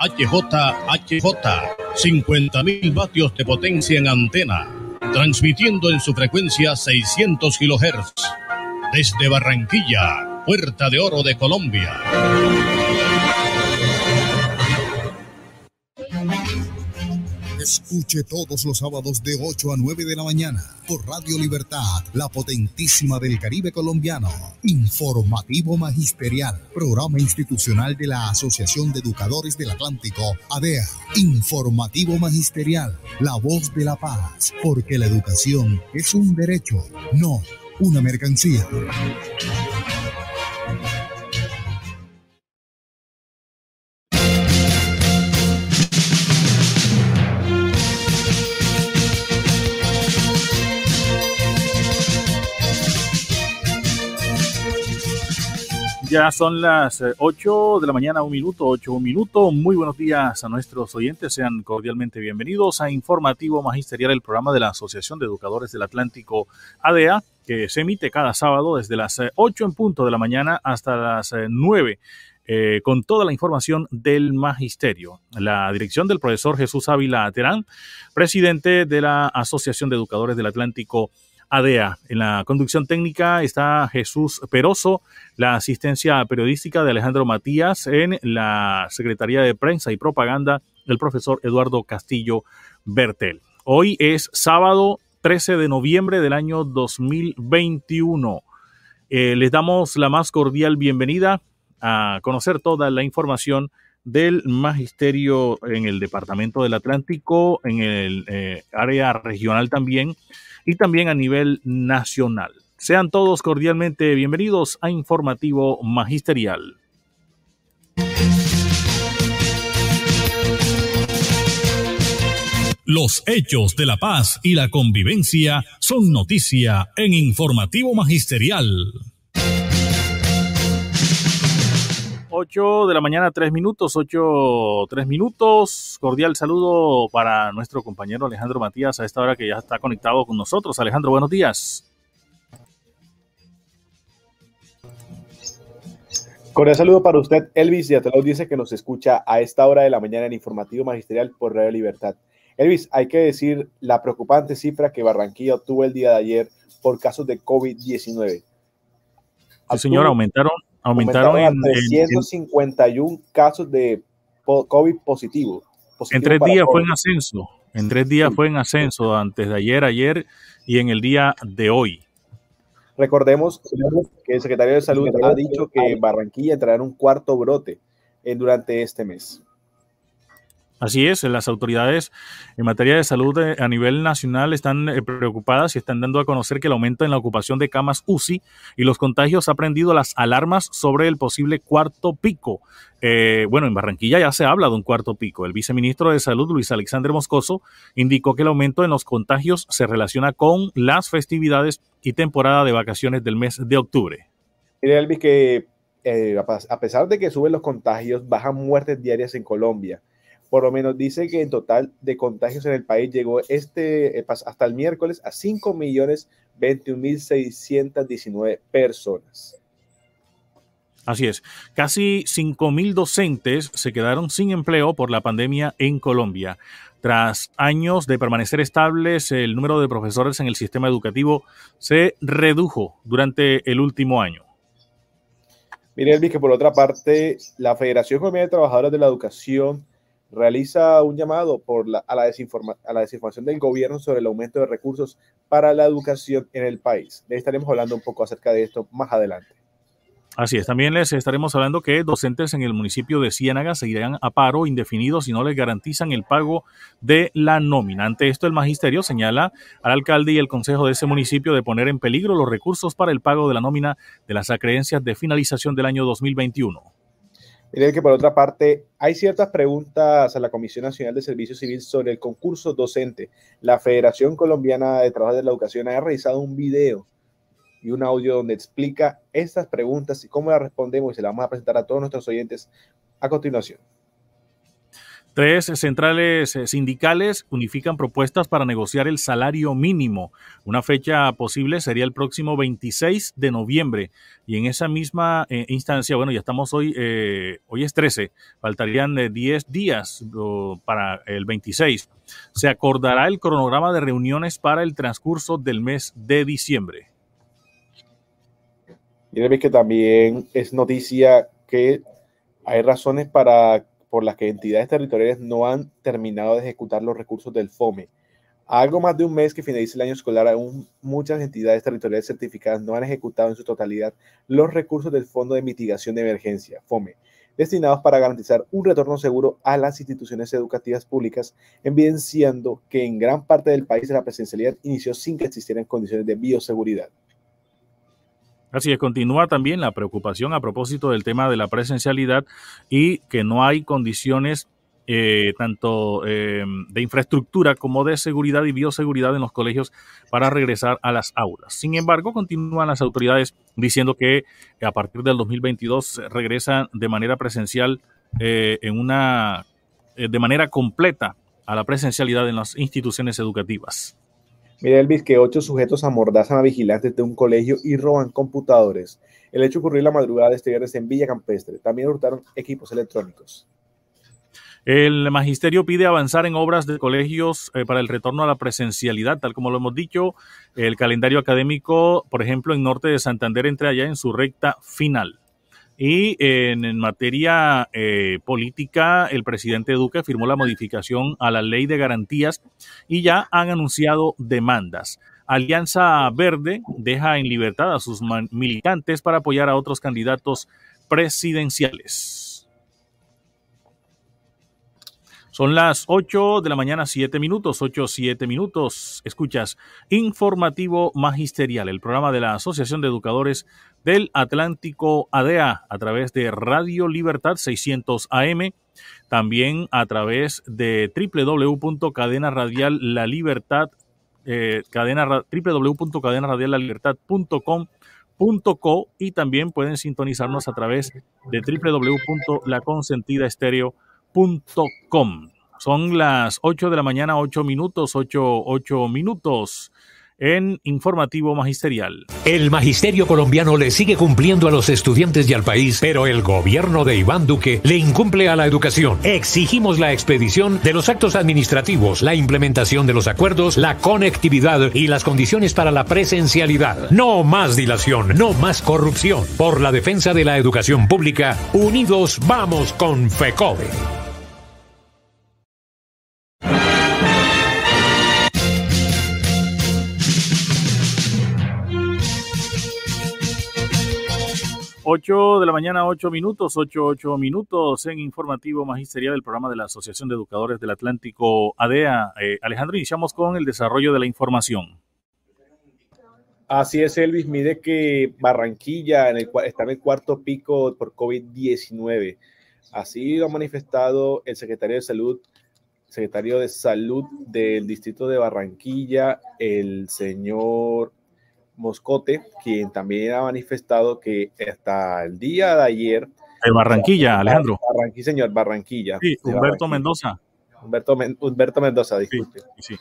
HJHJ, 50.000 vatios de potencia en antena, transmitiendo en su frecuencia 600 kHz. Desde Barranquilla, Puerta de Oro de Colombia. Escuche todos los sábados de 8 a 9 de la mañana por Radio Libertad, la potentísima del Caribe colombiano. Informativo Magisterial, programa institucional de la Asociación de Educadores del Atlántico, ADEA. Informativo Magisterial, la voz de la paz, porque la educación es un derecho, no una mercancía. Ya son las 8 eh, de la mañana, un minuto, 8, un minuto. Muy buenos días a nuestros oyentes. Sean cordialmente bienvenidos a Informativo Magisterial, el programa de la Asociación de Educadores del Atlántico ADA, que se emite cada sábado desde las 8 eh, en punto de la mañana hasta las 9. Eh, con toda la información del magisterio. La dirección del profesor Jesús Ávila Terán, presidente de la Asociación de Educadores del Atlántico ADEA. En la conducción técnica está Jesús Peroso, la asistencia periodística de Alejandro Matías, en la Secretaría de Prensa y Propaganda del profesor Eduardo Castillo Bertel. Hoy es sábado 13 de noviembre del año 2021. Eh, les damos la más cordial bienvenida a conocer toda la información del magisterio en el Departamento del Atlántico, en el eh, área regional también y también a nivel nacional. Sean todos cordialmente bienvenidos a Informativo Magisterial. Los hechos de la paz y la convivencia son noticia en Informativo Magisterial. 8 de la mañana, 3 minutos, 8, 3 minutos. Cordial saludo para nuestro compañero Alejandro Matías a esta hora que ya está conectado con nosotros. Alejandro, buenos días. Cordial saludo para usted, Elvis, y a todos dice que nos escucha a esta hora de la mañana en Informativo Magisterial por Radio Libertad. Elvis, hay que decir la preocupante cifra que Barranquilla obtuvo el día de ayer por casos de COVID-19. Sí, señor, aumentaron Aumentaron, en 351 casos de COVID positivo. en tres días fue en ascenso. En tres días fue en ascenso, antes de ayer, ayer y en el día de hoy. Recordemos que el secretario de Salud ha dicho que Barranquilla entrará en un cuarto brote durante este mes. Así es, las autoridades en materia de salud eh, a nivel nacional están eh, preocupadas y están dando a conocer que el aumento en la ocupación de camas UCI y los contagios ha prendido las alarmas sobre el posible cuarto pico. Eh, bueno, en Barranquilla ya se habla de un cuarto pico. El viceministro de Salud, Luis Alexander Moscoso, indicó que el aumento en los contagios se relaciona con las festividades y temporada de vacaciones del mes de octubre. Mire, Elvis, que a pesar de que suben los contagios, bajan muertes diarias en Colombia por lo menos dice que en total de contagios en el país llegó este eh, hasta el miércoles a 5.021.619 personas. Así es, casi 5.000 docentes se quedaron sin empleo por la pandemia en Colombia. Tras años de permanecer estables, el número de profesores en el sistema educativo se redujo durante el último año. Mire, Elvis, que por otra parte, la Federación Colombiana de Trabajadores de la Educación realiza un llamado por la, a, la a, la desinformación del gobierno sobre el aumento de recursos para la educación en el país. Estaremos hablando un poco acerca de esto más adelante. Así es, también les estaremos hablando que docentes en el municipio de Ciénaga seguirán a paro indefinido si no les garantizan el pago de la nómina. Ante esto, el magisterio señala al alcalde y el consejo de ese municipio de poner en peligro los recursos para el pago de la nómina de las acreencias de finalización del año 2021. Miren que por otra parte, hay ciertas preguntas a la Comisión Nacional de Servicio Civil sobre el concurso docente. La Federación Colombiana de Trabajo de la Educación ha realizado un video y un audio donde explica estas preguntas y cómo las respondemos y se las vamos a presentar a todos nuestros oyentes a continuación. Tres centrales eh, sindicales unifican propuestas para negociar el salario mínimo. Una fecha posible sería el próximo 26 de noviembre. Y en esa misma eh, instancia, bueno, ya estamos hoy, eh, hoy es 13, faltarían 10 días para el 26. Se acordará el cronograma de reuniones para el transcurso del mes de diciembre. Y que también es noticia que hay razones para por las que entidades territoriales no han terminado de ejecutar los recursos del FOME. algo más de un mes que finalice el año escolar, aún muchas entidades territoriales certificadas no han ejecutado en su totalidad los recursos del Fondo de Mitigación de Emergencia, FOME, destinados para garantizar un retorno seguro a las instituciones educativas públicas, evidenciando que en gran parte del país la presencialidad inició sin que existieran condiciones de bioseguridad. Así es, continúa también la preocupación a propósito del tema de la presencialidad y que no hay condiciones eh, tanto eh, de infraestructura como de seguridad y bioseguridad en los colegios para regresar a las aulas. Sin embargo, continúan las autoridades diciendo que a partir del 2022 regresan de manera presencial eh, en una de manera completa a la presencialidad en las instituciones educativas. Mira, Elvis, que ocho sujetos amordazan a vigilantes de un colegio y roban computadores. El hecho ocurrió la madrugada de este viernes en Villa Campestre. También hurtaron equipos electrónicos. El magisterio pide avanzar en obras de colegios eh, para el retorno a la presencialidad, tal como lo hemos dicho. El calendario académico, por ejemplo, en Norte de Santander entra allá en su recta final. Y en, materia eh, política, el presidente Duque firmó la modificación a la ley de garantías y ya han anunciado demandas. Alianza Verde deja en libertad a sus militantes para apoyar a otros candidatos presidenciales. Son las 8 de la mañana, 7 minutos, 8, 7 minutos. Escuchas Informativo Magisterial, el programa de la Asociación de Educadores del Atlántico ADEA a través de Radio Libertad 600 AM, también a través de www.cadena radial la libertad eh, cadena, www.cadenaradiallalibertad.com.co y también pueden sintonizarnos a través de www.laconsentidaestereo.com son las 8 de la mañana, 8 minutos, 8, 8 minutos en Informativo Magisterial. El Magisterio colombiano le sigue cumpliendo a los estudiantes y al país, pero el gobierno de Iván Duque le incumple a la educación. Exigimos la expedición de los actos administrativos, la implementación de los acuerdos, la conectividad y las condiciones para la presencialidad. No más dilación, no más corrupción. Por la defensa de la educación pública, unidos vamos con FECODE. 8 de la mañana, 8 minutos, 8, 8 minutos en informativo magisterial del programa de la Asociación de Educadores del Atlántico ADEA. Eh, Alejandro, iniciamos con el desarrollo de la información. Así es, Elvis. Mire que Barranquilla está en el cuarto pico por COVID-19. Así lo ha manifestado el secretario de Salud, secretario de Salud del distrito de Barranquilla, el señor Moscote, quien también ha manifestado que hasta el día de ayer. De Barranquilla, Alejandro. Barranquilla, señor, Barranquilla. Sí, Humberto Mendoza. Humberto, Humberto Mendoza, disculpe. Sí,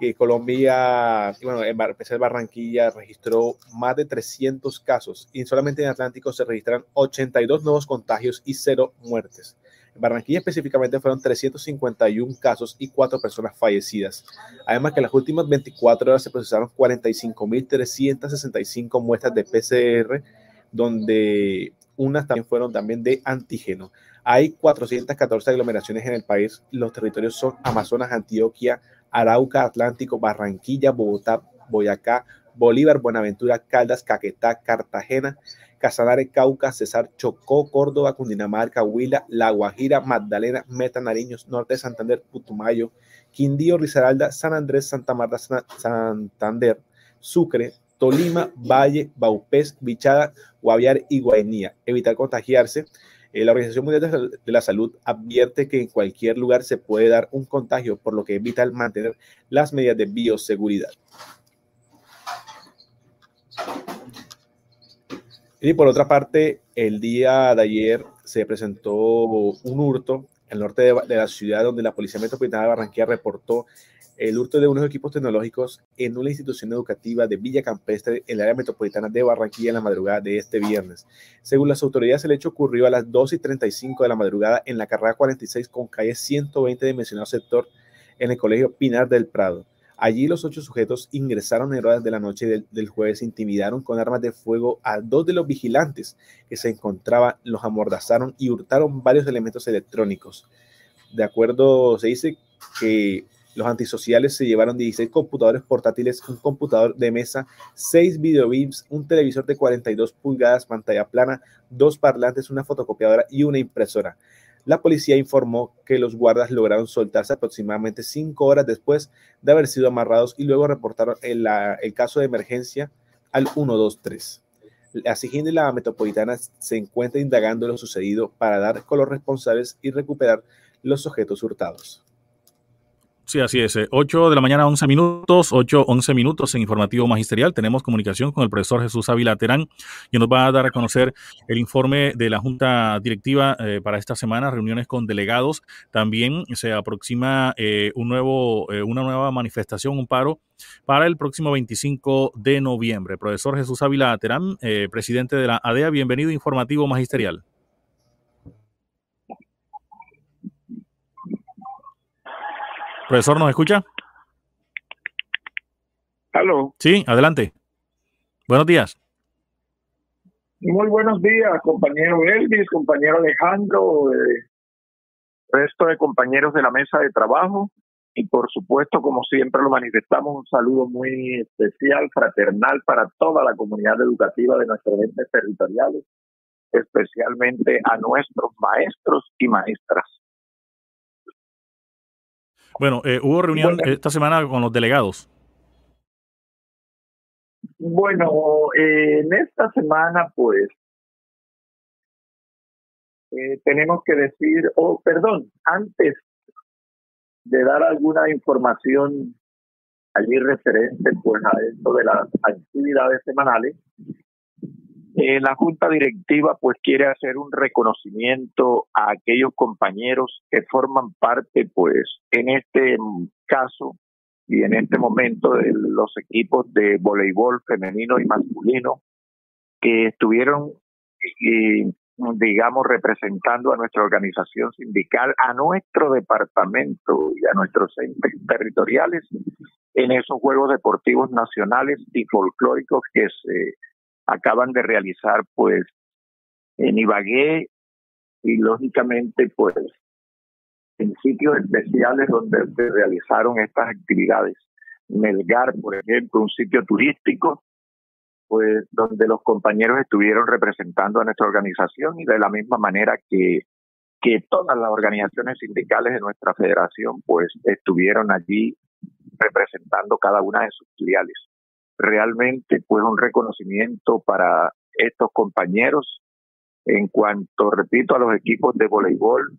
Que Colombia, bueno, en Barranquilla, registró más de 300 casos y solamente en Atlántico se registran 82 nuevos contagios y cero muertes. Barranquilla específicamente fueron 351 casos y 4 personas fallecidas. Además que en las últimas 24 horas se procesaron 45.365 muestras de PCR, donde unas también fueron también de antígeno. Hay 414 aglomeraciones en el país. Los territorios son Amazonas, Antioquia, Arauca, Atlántico, Barranquilla, Bogotá, Boyacá, Bolívar, Buenaventura, Caldas, Caquetá, Cartagena, Casanare, Cauca, Cesar, Chocó, Córdoba, Cundinamarca, Huila, La Guajira, Magdalena, Meta, Nariños, Norte de Santander, Putumayo, Quindío, Risaralda, San Andrés, Santa Marta, Santander, Sucre, Tolima, Valle, Baupés, Bichada, Guaviare y Guainía. Evitar contagiarse. Eh, la Organización Mundial de la Salud advierte que en cualquier lugar se puede dar un contagio, por lo que evita mantener las medidas de bioseguridad. Y por otra parte, el día de ayer se presentó un hurto el norte de, la ciudad, donde la Policía Metropolitana de Barranquilla reportó el hurto de unos equipos tecnológicos en una institución educativa de Villa Campestre en el área metropolitana de Barranquilla en la madrugada de este viernes. Según las autoridades, el hecho ocurrió a las 2 y 35 de la madrugada en la carrera 46 con calle 120 de mencionado sector en el Colegio Pinar del Prado. Allí los ocho sujetos ingresaron en horas de la noche del, del, jueves, intimidaron con armas de fuego a dos de los vigilantes que se encontraban, los amordazaron y hurtaron varios elementos electrónicos. De acuerdo, se dice que los antisociales se llevaron 16 computadores portátiles, un computador de mesa, 6 videobeams, un televisor de 42 pulgadas, pantalla plana, dos parlantes, una fotocopiadora y una impresora. La policía informó que los guardas lograron soltarse aproximadamente cinco horas después de haber sido amarrados y luego reportaron el, caso de emergencia al 123. La SIGIN de la Metropolitana se encuentra indagando lo sucedido para dar con los responsables y recuperar los objetos hurtados. Sí, así es. 8 eh, de la mañana, 11 minutos, 8, 11 minutos en informativo magisterial. Tenemos comunicación con el profesor Jesús Ávila Terán, y nos va a dar a conocer el informe de la Junta Directiva eh, para esta semana, reuniones con delegados. También se aproxima eh, un nuevo, una nueva manifestación, un paro para el próximo 25 de noviembre. Profesor Jesús Ávila Terán, presidente de la ADEA, bienvenido a Informativo Magisterial. Profesor, ¿nos escucha? Aló. Sí, adelante. Buenos días. Muy buenos días, compañero Elvis, compañero Alejandro, eh, resto de compañeros de la mesa de trabajo y por supuesto, como siempre lo manifestamos, un saludo muy especial, fraternal para toda la comunidad educativa de nuestros entes territoriales, especialmente a nuestros maestros y maestras. Bueno, eh, hubo reunión esta semana con los delegados. Bueno, eh, en esta semana, pues, eh, tenemos que decir, oh, perdón, antes de dar alguna información allí referente pues a esto de las actividades semanales, eh, la Junta Directiva pues quiere hacer un reconocimiento a aquellos compañeros que forman parte pues en este caso y en este momento de los equipos de voleibol femenino y masculino que estuvieron digamos representando a nuestra organización sindical, a nuestro departamento y a nuestros territoriales en esos Juegos Deportivos Nacionales y Folclóricos que se acaban de realizar pues en Ibagué y lógicamente pues en sitios especiales donde se realizaron estas actividades. Melgar, por ejemplo, un sitio turístico, pues donde los compañeros estuvieron representando a nuestra organización y de la misma manera que, que todas las organizaciones sindicales de nuestra federación pues estuvieron allí representando cada una de sus filiales realmente pues un reconocimiento para estos compañeros en cuanto, repito, a los equipos de voleibol,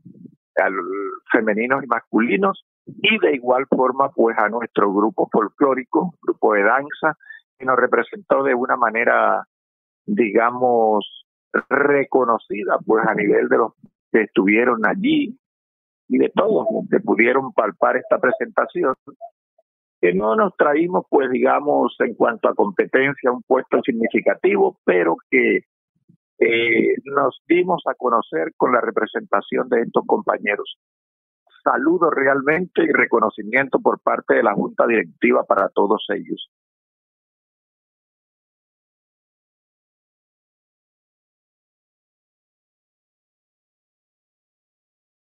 femeninos y masculinos, y de igual forma pues a nuestro grupo folclórico, grupo de danza, que nos representó de una manera, digamos, reconocida pues a nivel de los que estuvieron allí y de todos los que pudieron palpar esta presentación que no nos traímos, pues digamos, en cuanto a competencia, un puesto significativo, pero que eh, nos dimos a conocer con la representación de estos compañeros. Saludo realmente y reconocimiento por parte de la Junta Directiva para todos ellos.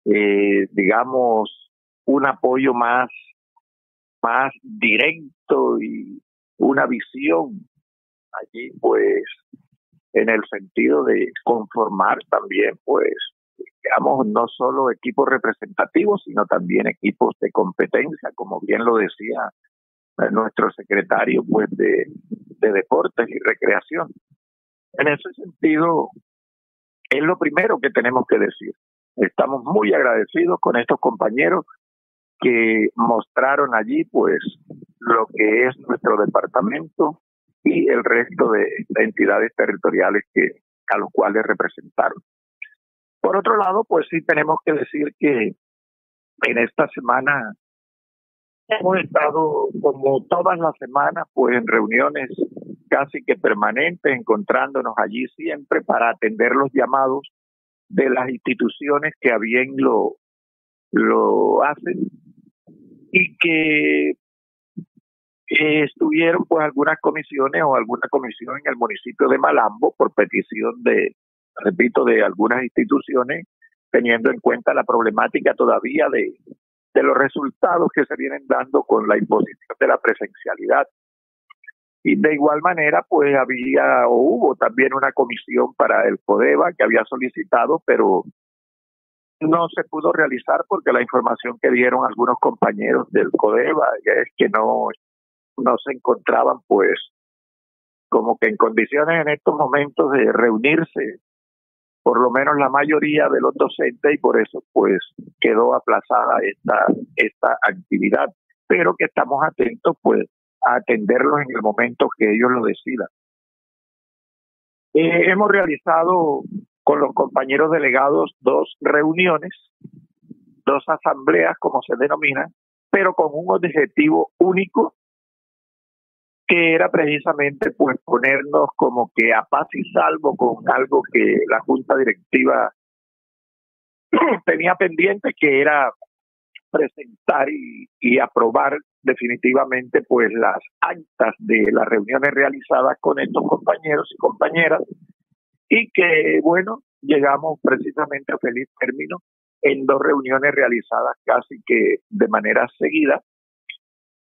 Eh, digamos, un apoyo más más directo y una visión allí, pues, en el sentido de conformar también, pues, digamos, no solo equipos representativos, sino también equipos de competencia, como bien lo decía nuestro secretario, pues, de, de deportes y recreación. En ese sentido, es lo primero que tenemos que decir. Estamos muy agradecidos con estos compañeros que mostraron allí pues lo que es nuestro departamento y el resto de, entidades territoriales que a los cuales representaron. Por otro lado, pues sí tenemos que decir que en esta semana hemos estado como todas las semanas pues en reuniones casi que permanentes encontrándonos allí siempre para atender los llamados de las instituciones que a bien lo lo hacen y que eh, estuvieron pues algunas comisiones o alguna comisión en el municipio de Malambo por petición de repito de algunas instituciones teniendo en cuenta la problemática todavía de, de los resultados que se vienen dando con la imposición de la presencialidad. Y de igual manera, pues había o hubo también una comisión para el CODEVA que había solicitado, pero no se pudo realizar porque la información que dieron algunos compañeros del CODEVA es que no, no se encontraban pues como que en condiciones en estos momentos de reunirse por lo menos la mayoría de los docentes y por eso pues quedó aplazada esta, esta actividad, pero que estamos atentos pues a atenderlos en el momento que ellos lo decidan. Eh, hemos realizado con los compañeros delegados dos reuniones, dos asambleas como se denomina, pero con un objetivo único que era precisamente pues ponernos como que a paz y salvo con algo que la junta directiva tenía pendiente que era presentar y, y, aprobar definitivamente pues las actas de las reuniones realizadas con estos compañeros y compañeras y que bueno llegamos precisamente a feliz término en dos reuniones realizadas casi que de manera seguida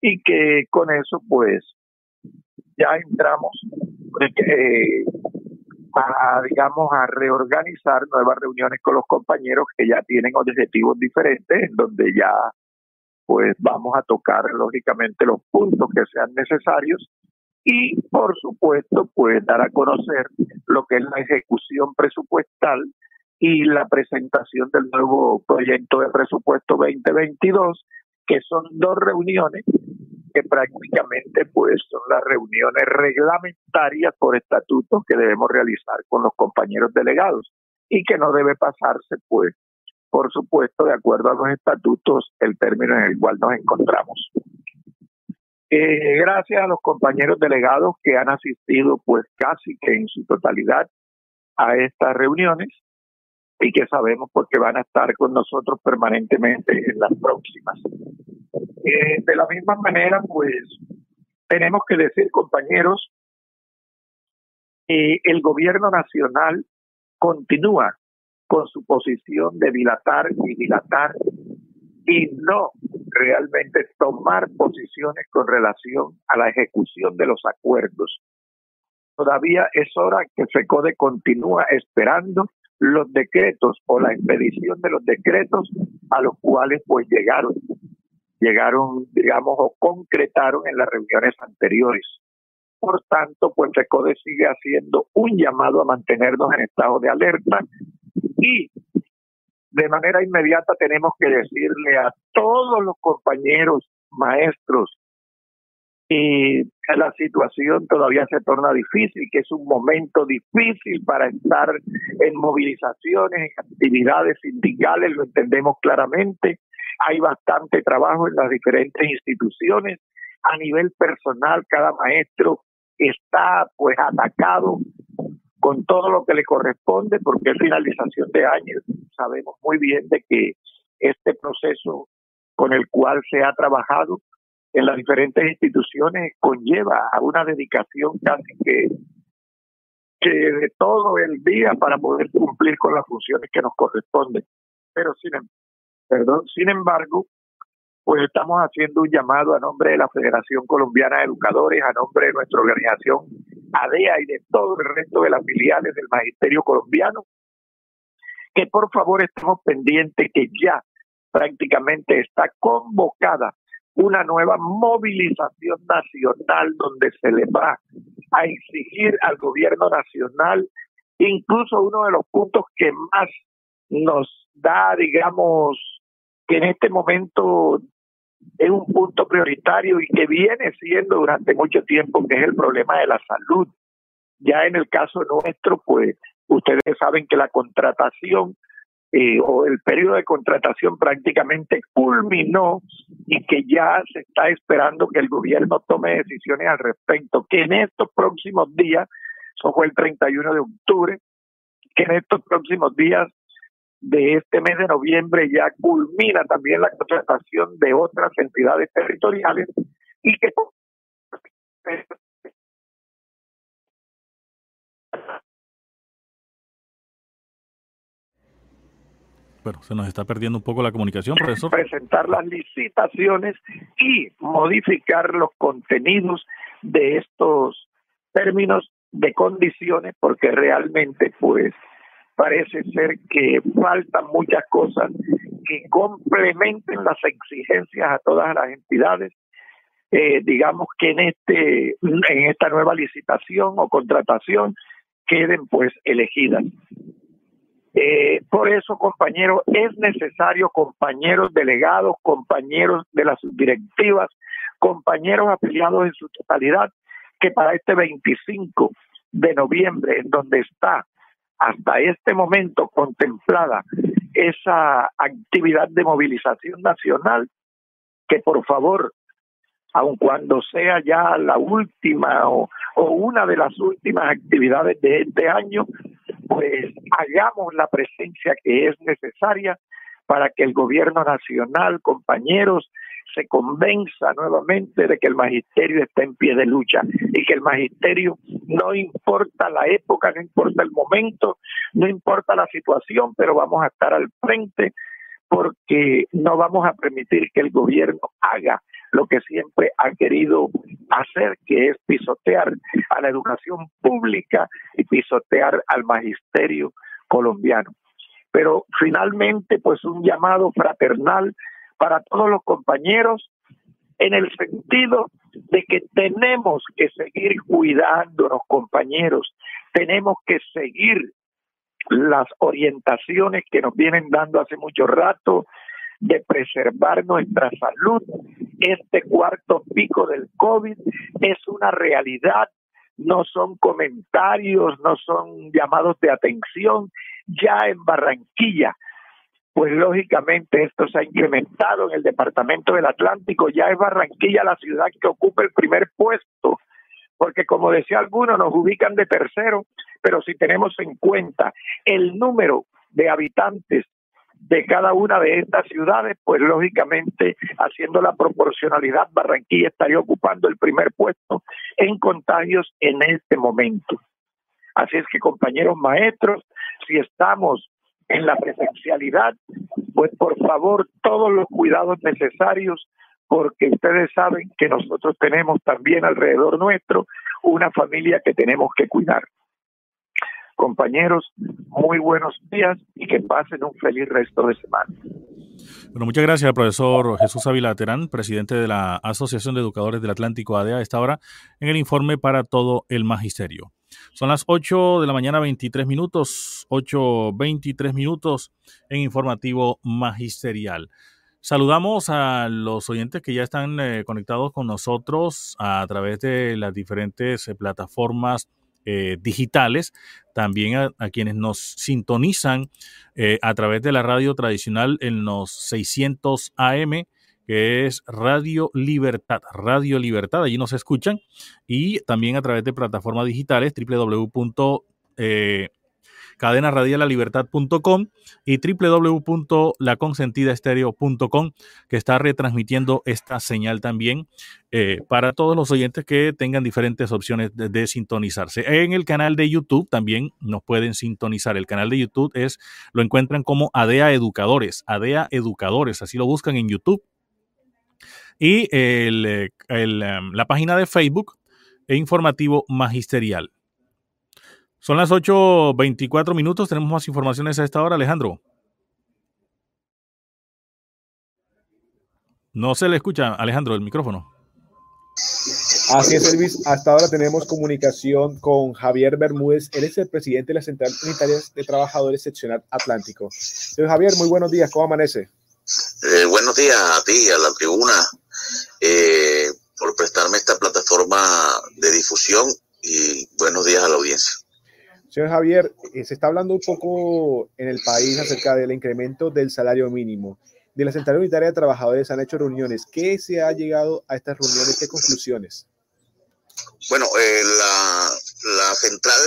y que con eso pues ya entramos eh, a, digamos, a reorganizar nuevas reuniones con los compañeros que ya tienen objetivos diferentes, en donde ya pues vamos a tocar lógicamente los puntos que sean necesarios y por supuesto pues dar a conocer lo que es la ejecución presupuestal y la presentación del nuevo proyecto de presupuesto 2022 que son dos reuniones que prácticamente pues son las reuniones reglamentarias por estatutos que debemos realizar con los compañeros delegados y que no debe pasarse pues por supuesto de acuerdo a los estatutos el término en el cual nos encontramos. Eh, gracias a los compañeros delegados que han asistido pues casi que en su totalidad a estas reuniones y que sabemos porque van a estar con nosotros permanentemente en las próximas. Eh, de la misma manera, pues tenemos que decir, compañeros, que el gobierno nacional continúa con su posición de dilatar y dilatar y no realmente tomar posiciones con relación a la ejecución de los acuerdos. Todavía es hora que FECODE continúa esperando los decretos o la expedición de los decretos a los cuales pues llegaron llegaron, digamos, o concretaron en las reuniones anteriores. Por tanto, pues FECODE sigue haciendo un llamado a mantenernos en estado de alerta y de manera inmediata tenemos que decirle a todos los compañeros maestros que la situación todavía se torna difícil, que es un momento difícil para estar en movilizaciones, en actividades sindicales, lo entendemos claramente, hay bastante trabajo en las diferentes instituciones. A nivel personal, cada maestro está pues atacado con todo lo que le corresponde porque es finalización de años. Sabemos muy bien de que este proceso con el cual se ha trabajado en las diferentes instituciones conlleva a una dedicación casi que, que de todo el día para poder cumplir con las funciones que nos corresponden. Pero sin, Perdón, sin embargo, pues estamos haciendo un llamado a nombre de la Federación Colombiana de Educadores, a nombre de nuestra organización ADEA y de todo el resto de las filiales del Magisterio Colombiano, que por favor estemos pendientes que ya prácticamente está convocada una nueva movilización nacional donde se le va a exigir al gobierno nacional incluso uno de los puntos que más nos da, digamos, que en este momento es un punto prioritario y que viene siendo durante mucho tiempo, que es el problema de la salud. Ya en el caso nuestro, pues ustedes saben que la contratación eh, o el periodo de contratación prácticamente culminó y que ya se está esperando que el gobierno tome decisiones al respecto, que en estos próximos días, eso fue el 31 de octubre, que en estos próximos días de este mes de noviembre ya culmina también la contratación de otras entidades territoriales y que Bueno, se nos está perdiendo un poco la comunicación, profesor. Presentar las licitaciones y modificar los contenidos de estos términos de condiciones, porque realmente, pues, parece ser que faltan muchas cosas que complementen las exigencias a todas las entidades. Eh, digamos que en este en esta nueva licitación o contratación queden pues elegidas. Eh, por eso, compañeros, es necesario, compañeros delegados, compañeros de las directivas, compañeros afiliados en su totalidad, que para este 25 de noviembre, en donde está hasta este momento contemplada esa actividad de movilización nacional, que por favor, aun cuando sea ya la última o, o una de las últimas actividades de este año, pues hagamos la presencia que es necesaria para que el gobierno nacional, compañeros, se convenza nuevamente de que el magisterio está en pie de lucha y que el magisterio no importa la época, no importa el momento, no importa la situación, pero vamos a estar al frente porque no vamos a permitir que el gobierno haga lo que siempre ha querido hacer, que es pisotear a la educación pública y pisotear al magisterio colombiano. Pero finalmente, pues un llamado fraternal para todos los compañeros en el sentido de que tenemos que seguir cuidándonos, compañeros, tenemos que seguir las orientaciones que nos vienen dando hace mucho rato de preservar nuestra salud. Este cuarto pico del COVID es una realidad, no son comentarios, no son llamados de atención. Ya en Barranquilla, pues lógicamente esto se ha incrementado en el departamento del Atlántico, ya es Barranquilla la ciudad que ocupa el primer puesto, porque como decía alguno, nos ubican de tercero, pero si tenemos en cuenta el número de habitantes de cada una de estas ciudades, pues lógicamente haciendo la proporcionalidad, Barranquilla estaría ocupando el primer puesto en contagios en este momento. Así es que compañeros maestros, si estamos en la presencialidad, pues por favor todos los cuidados necesarios, porque ustedes saben que nosotros tenemos también alrededor nuestro una familia que tenemos que cuidar. Compañeros, muy buenos días y que pasen un feliz resto de semana. Bueno, muchas gracias, profesor Jesús Ávila Terán, presidente de la Asociación de Educadores del Atlántico ADEA, a esta hora en el informe para todo el magisterio. Son las 8 de la mañana, 23 minutos, 8.23 minutos en informativo magisterial. Saludamos a los oyentes que ya están eh, conectados con nosotros a través de las diferentes eh, plataformas eh, digitales, también a, quienes nos sintonizan a través de la radio tradicional en los 600 AM, que es Radio Libertad, Radio Libertad, allí nos escuchan, y también a través de plataformas digitales www cadenaradialalibertad.com y www.laconsentidaestereo.com que está retransmitiendo esta señal también eh, para todos los oyentes que tengan diferentes opciones de, sintonizarse. En el canal de YouTube también nos pueden sintonizar. El canal de YouTube es, lo encuentran como ADEA Educadores, ADEA Educadores, así lo buscan en YouTube. Y el, em, la página de Facebook e informativo magisterial. Son las 8.24 minutos. Tenemos más informaciones a esta hora, Alejandro. No se le escucha, Alejandro, el micrófono. Así es, Elvis. Hasta ahora tenemos comunicación con Javier Bermúdez. Él es el presidente de la Central Unitaria de Trabajadores Seccional Atlántico. Javier, muy buenos días. ¿Cómo amanece? Eh, buenos días a ti, a la tribuna, eh, por prestarme esta plataforma de difusión y buenos días a la audiencia. Señor Javier, eh, se está hablando un poco en el país acerca del incremento del salario mínimo. De la Central Unitaria de Trabajadores han hecho reuniones. ¿Qué se ha llegado a estas reuniones? ¿Qué conclusiones? Bueno, eh, la, Central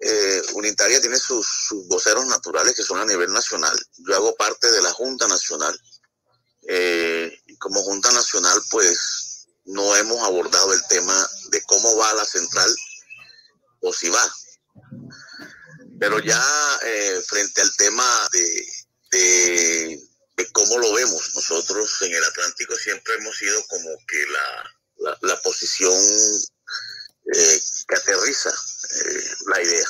eh, Unitaria tiene sus, voceros naturales que son a nivel nacional. Yo hago parte de la Junta Nacional. y como Junta Nacional, pues no hemos abordado el tema de cómo va la central o si va pero ya eh, frente al tema de, de, cómo lo vemos, nosotros en el Atlántico siempre hemos sido como que la, la, posición eh, que aterriza eh, la idea.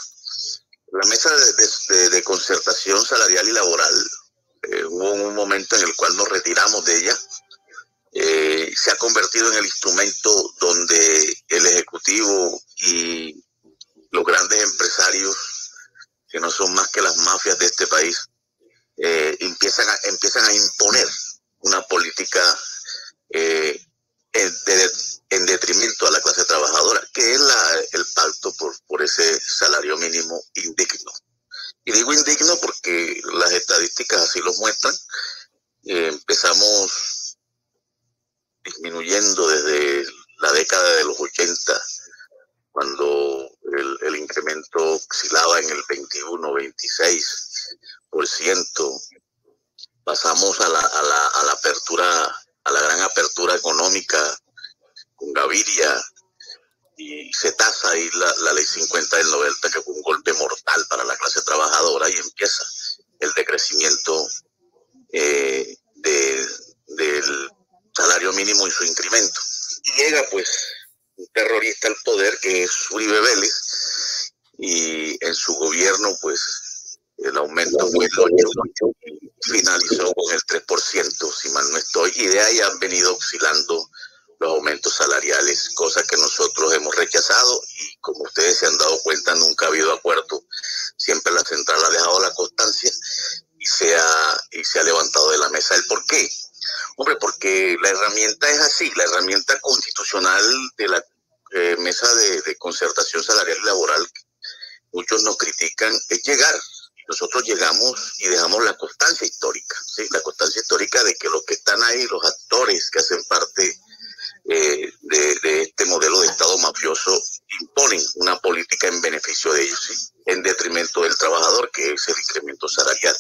La mesa de, concertación salarial y laboral hubo un momento en el cual nos retiramos de ella. se ha convertido en el instrumento donde el Ejecutivo y los grandes empresarios que no son más que las mafias de este país, eh, empiezan, empiezan a imponer una política eh, en, detrimento a la clase trabajadora, que es la, el pacto por, por ese salario mínimo indigno. Y digo indigno porque las estadísticas así lo muestran. Eh, empezamos disminuyendo desde la década de los 80 cuando el, incremento oscilaba en el 21, 26%, pasamos a la, a la, a la apertura, a la gran apertura económica con Gaviria, y se tasa ahí la, la, ley 50 del 90, que fue un golpe mortal para la clase trabajadora, y empieza el decrecimiento eh, de, del salario mínimo y su incremento. Y llega pues un terrorista al poder que es Uribe Vélez y en su gobierno pues el aumento fue el 8 finalizó con el 3%, si mal no estoy, y de ahí han venido oscilando los aumentos salariales, cosa que nosotros hemos rechazado y como ustedes se han dado cuenta nunca ha habido acuerdo, siempre la central ha dejado la constancia y se ha, y se ha levantado de la mesa el por qué. Hombre, porque la herramienta es así, la herramienta constitucional de la eh, mesa de, concertación salarial y laboral, muchos nos critican, es llegar. Nosotros llegamos y dejamos la constancia histórica, ¿sí? la constancia histórica de que los que están ahí, los actores que hacen parte eh, de, este modelo de Estado mafioso, imponen una política en beneficio de ellos, ¿sí? en detrimento del trabajador, que es el incremento salarial.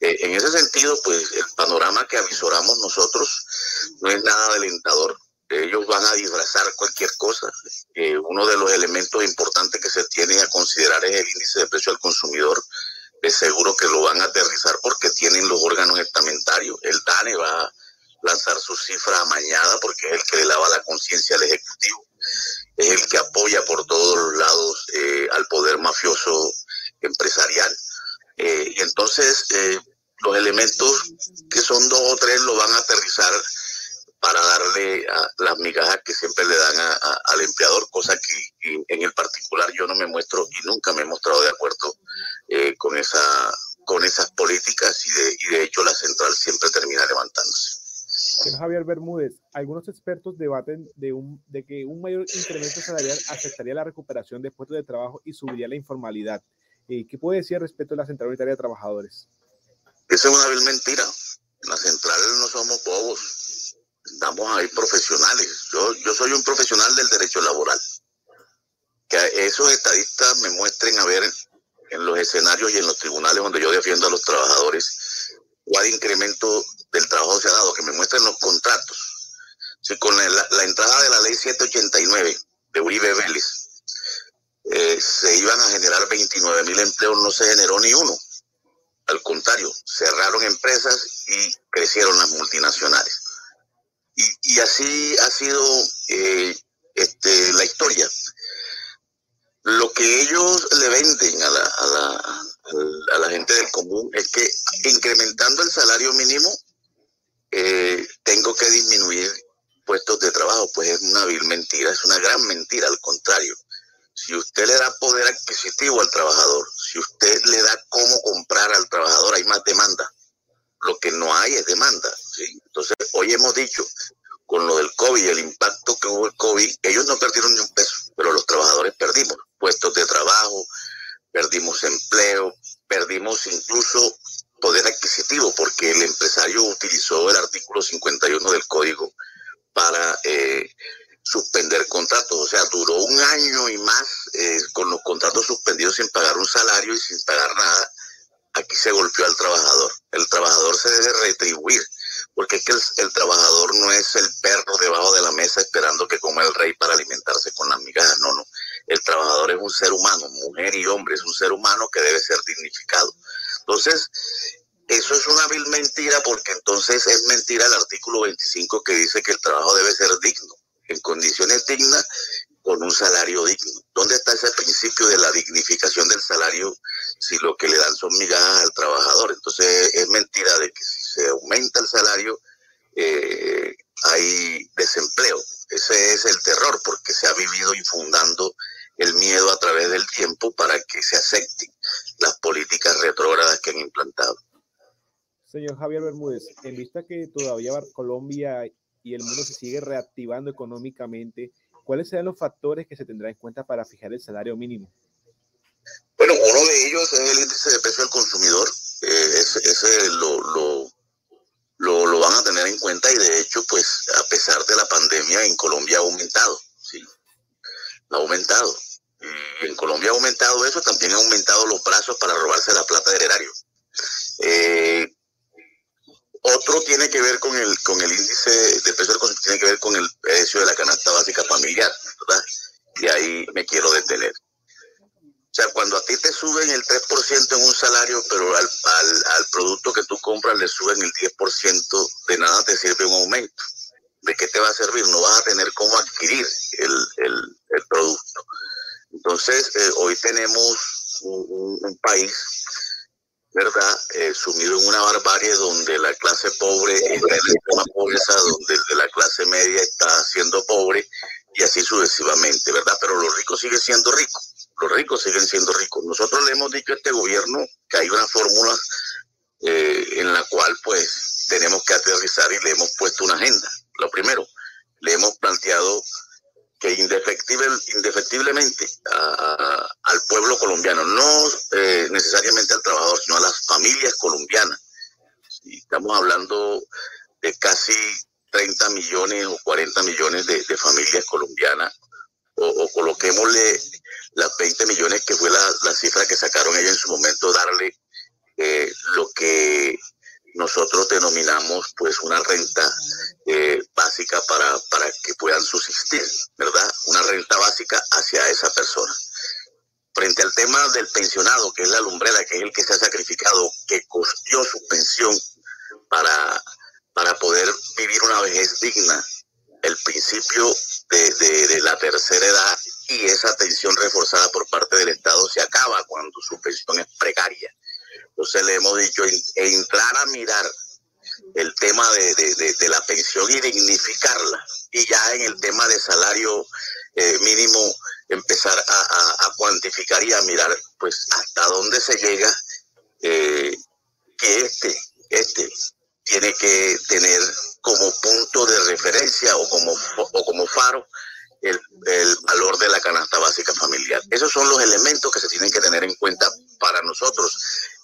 Eh, en ese sentido, pues el panorama que avisoramos nosotros no es nada alentador. Ellos van a disfrazar cualquier cosa. Eh, uno de los elementos importantes que se tiene el índice de precio al consumidor. Es seguro que lo van a aterrizar porque tienen los órganos estamentarios. El DANE va a lanzar su cifra amañada porque es el que le lava la conciencia al Ejecutivo. Es el que apoya por todos los lados eh, al poder mafioso empresarial. y entonces los elementos que son dos o tres lo van a aterrizar para darle a las migajas que siempre le dan al empleador, cosa que en el particular yo no me muestro y nunca me he mostrado de acuerdo eh, con esa con esas políticas y de, y de hecho la central siempre termina levantándose. Señor Javier Bermúdez, algunos expertos debaten de, un, de que un mayor incremento salarial afectaría la recuperación de puestos de trabajo y subiría la informalidad. Eh, ¿Qué puede decir respecto a la Central Unitaria de Trabajadores? Esa es una vil mentira. En la central no somos bobos. Estamos ahí profesionales. Yo, yo soy un profesional del derecho laboral. Que esos estadistas me muestren a ver en los escenarios y en los tribunales donde yo defiendo a los trabajadores cuál incremento del trabajo se ha dado, que me muestren los contratos. Si con la, entrada de la ley 789 de Uribe Vélez eh, se iban a generar 29 mil empleos, no se generó ni uno. Al contrario, cerraron empresas y crecieron las multinacionales. Y, así ha sido eh, este, la historia. Lo que ellos le venden a la, a, la, a la gente del común es que incrementando el salario mínimo, eh, tengo que disminuir puestos de trabajo, pues es una vil mentira, es una gran mentira, al contrario. Si usted le da poder adquisitivo al trabajador, si usted le da cómo comprar al trabajador, hay más demanda. Lo que no hay es demanda. Entonces, hoy hemos dicho, con lo del COVID, el impacto que hubo el COVID, ellos no perdieron ni un peso, pero los trabajadores perdimos puestos de trabajo, perdimos empleo, perdimos incluso poder adquisitivo, porque el empresario utilizó el artículo 51 del código para eh, suspender contratos. O sea, duró un año y más eh, con los contratos suspendidos sin pagar un salario y sin pagar nada. Aquí se golpeó al trabajador. El trabajador se debe retribuir, porque es que el, el trabajador no es el perro debajo de la mesa esperando que coma el rey para alimentarse con las migajas. No, no. El trabajador es un ser humano, mujer y hombre, es un ser humano que debe ser dignificado. Entonces, eso es una vil mentira porque entonces es mentira el artículo 25 que dice que el trabajo debe ser digno, en condiciones dignas, con un salario digno. ¿Dónde está ese principio de la dignificación del salario si lo que le dan son migajas al trabajador? Entonces es mentira de que si se aumenta el salario eh, hay desempleo. Ese es el terror porque se ha vivido infundando el miedo a través del tiempo para que se acepten las políticas retrógradas que han implantado. Señor Javier Bermúdez, en vista que todavía Colombia y el mundo se sigue reactivando económicamente, ¿cuáles serán los factores que se tendrán en cuenta para fijar el salario mínimo? Bueno, uno de ellos es el índice de precio del consumidor. Eh, ese, lo, lo, lo, van a tener en cuenta y de hecho, pues a pesar de la pandemia, en Colombia ha aumentado. ¿sí? Ha aumentado. Y en Colombia ha aumentado eso, también ha aumentado los plazos para robarse la plata del erario. Eh, otro tiene que ver con el, con el índice de precio del tiene que ver con el precio de la canasta familiar, ¿verdad? Y ahí me quiero detener. O sea, cuando a ti te suben el 3% en un salario, pero al, al, producto que tú compras le suben el 10%, de nada te sirve un aumento. ¿De qué te va a servir? No vas a tener cómo adquirir el, el, el producto. Entonces, eh, hoy tenemos un, un país ¿verdad? Eh, sumido en una barbarie donde la clase pobre está en la extrema pobreza, donde la clase media está siendo pobre y así sucesivamente, ¿verdad? Pero los ricos siguen siendo ricos, los ricos siguen siendo ricos. Nosotros le hemos dicho a este gobierno que hay una fórmula eh, en la cual pues tenemos que aterrizar y le hemos puesto una agenda. Lo primero, le hemos planteado que indefectible, indefectiblemente al pueblo colombiano, no eh, necesariamente al trabajador, sino a las familias colombianas. estamos hablando de casi 30 millones o 40 millones de, familias colombianas, o, o, coloquémosle las 20 millones que fue la, cifra que sacaron ellos en su momento, darle eh, lo que nosotros denominamos pues una renta eh, básica para, para que puedan subsistir, ¿verdad? Una renta básica hacia esa persona. Frente al tema del pensionado, que es la lumbrera, que es el que se ha sacrificado, que costeó su pensión para, para poder vivir una vejez digna, el principio de, de la tercera edad y esa atención reforzada por parte del Estado se acaba cuando su pensión es precaria entonces le hemos dicho entrar a mirar el tema de, la pensión y dignificarla. Y ya en el tema de salario eh, mínimo empezar a, cuantificar y a mirar hasta dónde se llega eh, que este, este tiene que tener como punto de referencia o como, o como faro el, el, valor de la canasta básica familiar. Esos son los elementos que se tienen que tener en cuenta para nosotros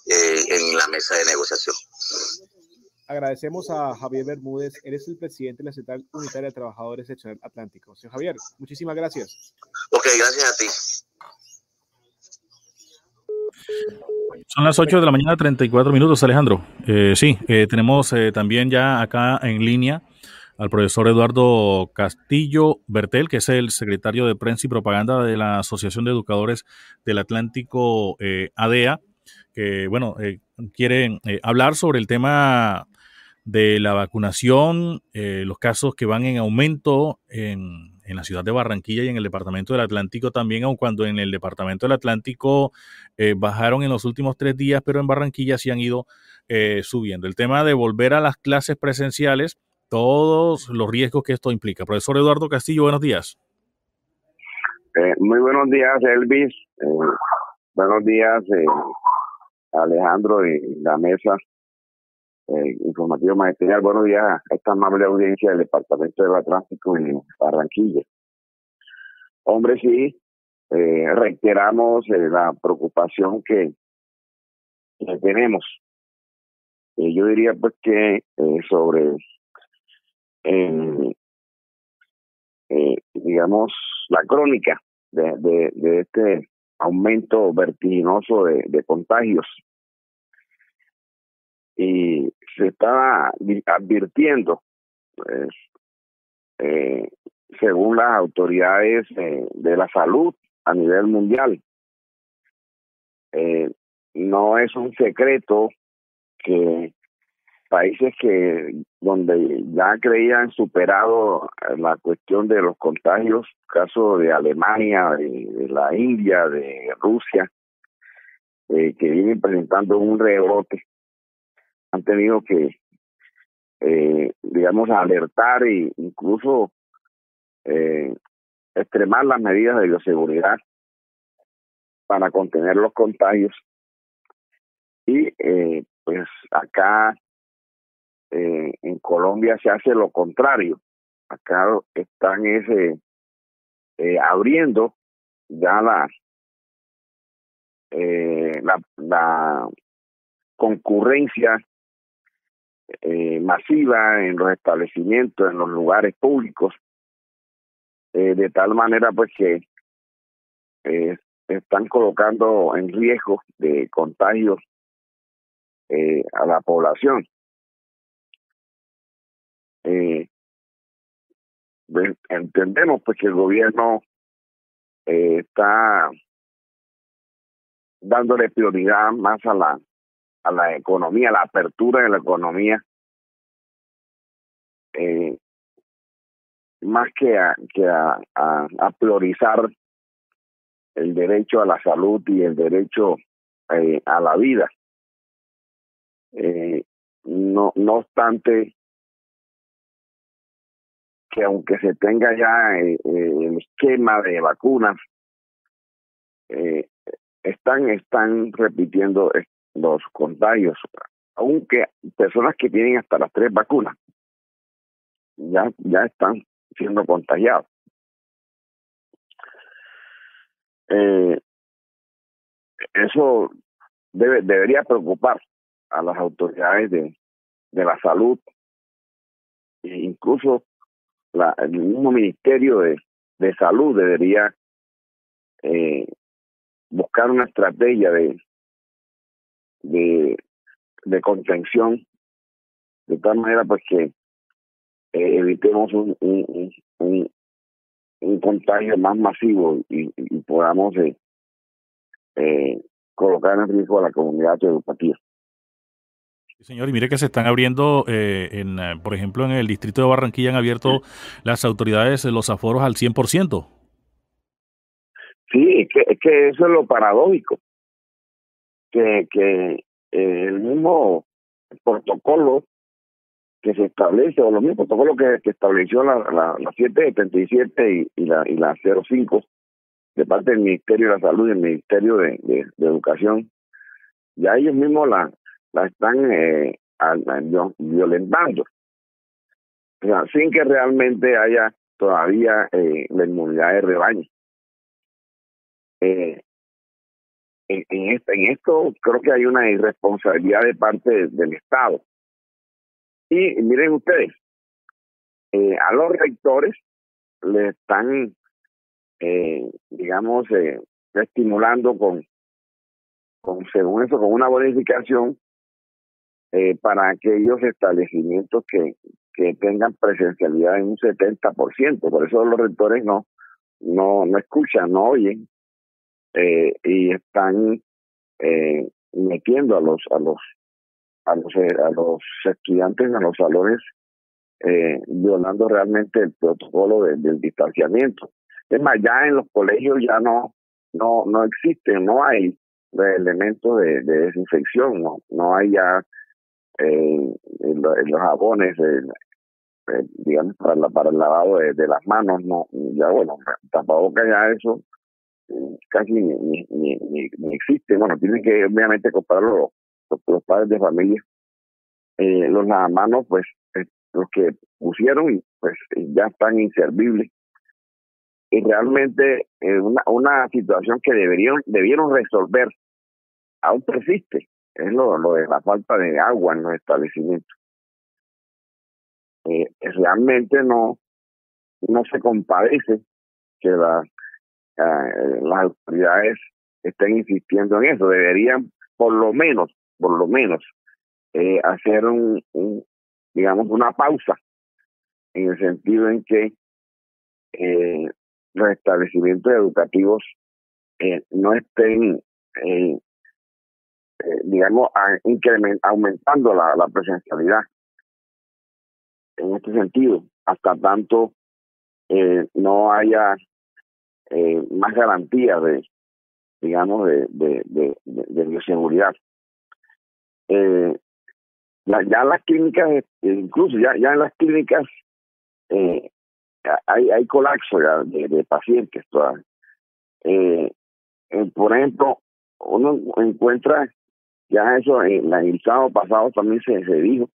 eh, en la mesa de negociación. Agradecemos a Javier Bermúdez, eres el presidente de la Central Unitaria de Trabajadores Seccional Atlántico. Señor Javier, muchísimas gracias. Ok, gracias a ti. Son las 8 de la mañana, 34 minutos, Alejandro. Eh, sí, eh, tenemos eh, también ya acá en línea al profesor Eduardo Castillo Bertel, que es el secretario de Prensa y Propaganda de la Asociación de Educadores del Atlántico ADEA que, bueno, eh, quiere eh, hablar sobre el tema de la vacunación, eh, los casos que van en aumento en, en, la ciudad de Barranquilla y en el departamento del Atlántico también, aun cuando en el departamento del Atlántico bajaron en los últimos tres días, pero en Barranquilla sí han ido subiendo. El tema de volver a las clases presenciales, todos los riesgos que esto implica. Profesor Eduardo Castillo, buenos días. muy buenos días, Elvis. buenos días, Alejandro y la mesa eh, informativo magisterial. Buenos días a esta amable audiencia del Departamento del Atlántico en Barranquilla. Hombre, sí, eh, reiteramos eh, la preocupación que, tenemos. Eh, yo diría pues que sobre, digamos, la crónica de este aumento vertiginoso de, contagios. Y se está advirtiendo, pues, eh, según las autoridades eh, de la salud a nivel mundial. Eh, no es un secreto que países que donde ya creían superado la cuestión de los contagios, caso de Alemania, de, la India, de Rusia, que vienen presentando un rebote, han tenido que, eh, digamos, alertar e incluso eh, extremar las medidas de bioseguridad para contener los contagios. Y eh, pues acá eh, en Colombia se hace lo contrario. Acá están ese eh, abriendo ya la, la, la concurrencia eh, masiva en los establecimientos, en los lugares públicos, eh, de tal manera pues que eh, están colocando en riesgo de contagios eh, a la población. Eh, entendemos pues que el gobierno eh, está dándole prioridad más a la a la economía, a la apertura de la economía, eh, más que a, que a, a, a, priorizar el derecho a la salud y el derecho eh, a la vida. Eh, no, no obstante, que aunque se tenga ya eh, el esquema de vacunas, eh, están, están repitiendo los contagios, aunque personas que tienen hasta las tres vacunas ya, ya están siendo contagiados. Eh, eso debe, debería preocupar a las autoridades de, de la salud e incluso la, el mismo Ministerio de, de Salud debería eh, buscar una estrategia de, de, de contención de tal manera pues que eh, evitemos un, un, un, un, contagio más masivo y, y podamos eh, eh, colocar en riesgo a la comunidad educativa. Señor, y mire que se están abriendo, eh, en, por ejemplo, en el distrito de Barranquilla han abierto sí. las autoridades los aforos al 100%. Sí, es que, es que eso es lo paradójico, que, que eh, el mismo protocolo que se establece, o los mismos protocolos que, que estableció la, la, la 777 y, y, la, y la 05 de parte del Ministerio de la Salud y el Ministerio de, de, Educación, ya ellos mismos la, la están eh, violentando, o sea, sin que realmente haya todavía eh, la inmunidad de rebaño. Eh, en, en, este, en esto creo que hay una irresponsabilidad de parte de, del Estado. Y miren ustedes, eh, a los rectores le están, eh, digamos, eh, estimulando con, con, según eso, con una bonificación eh, para aquellos establecimientos que, que tengan presencialidad en un 70%. Por eso los rectores no, no, no escuchan, no oyen eh, y están eh, metiendo a los a los a los a los estudiantes a los salones eh, violando realmente el protocolo de, del distanciamiento. Es más ya en los colegios ya no no no existen no hay elementos de, de desinfección no no hay ya eh, los jabones eh, digamos para la, para el lavado de, de las manos no ya bueno tapabocas ya eso casi ni, ni, ni, ni, existe. Bueno, tienen que obviamente comprarlo los, los, padres de familia. Eh, los lavamanos, pues, los que pusieron, y pues ya están inservibles. Y realmente eh, una, una situación que deberían, debieron resolver aún persiste. Es lo, lo de la falta de agua en los establecimientos. Eh, realmente no, no se compadece que la eh, las autoridades estén insistiendo en eso. Deberían, por lo menos, por lo menos, eh, hacer un, digamos, una pausa en el sentido en que eh, los establecimientos educativos eh, no estén, eh, digamos, aumentando la, la presencialidad. En este sentido, hasta tanto no haya más garantías de, digamos, de, de, de, de bioseguridad. Eh, ya las clínicas, incluso ya, ya en las clínicas eh, hay, hay colapso ya de, pacientes. Eh, por ejemplo, uno encuentra, ya eso en, el sábado pasado también se, se dijo,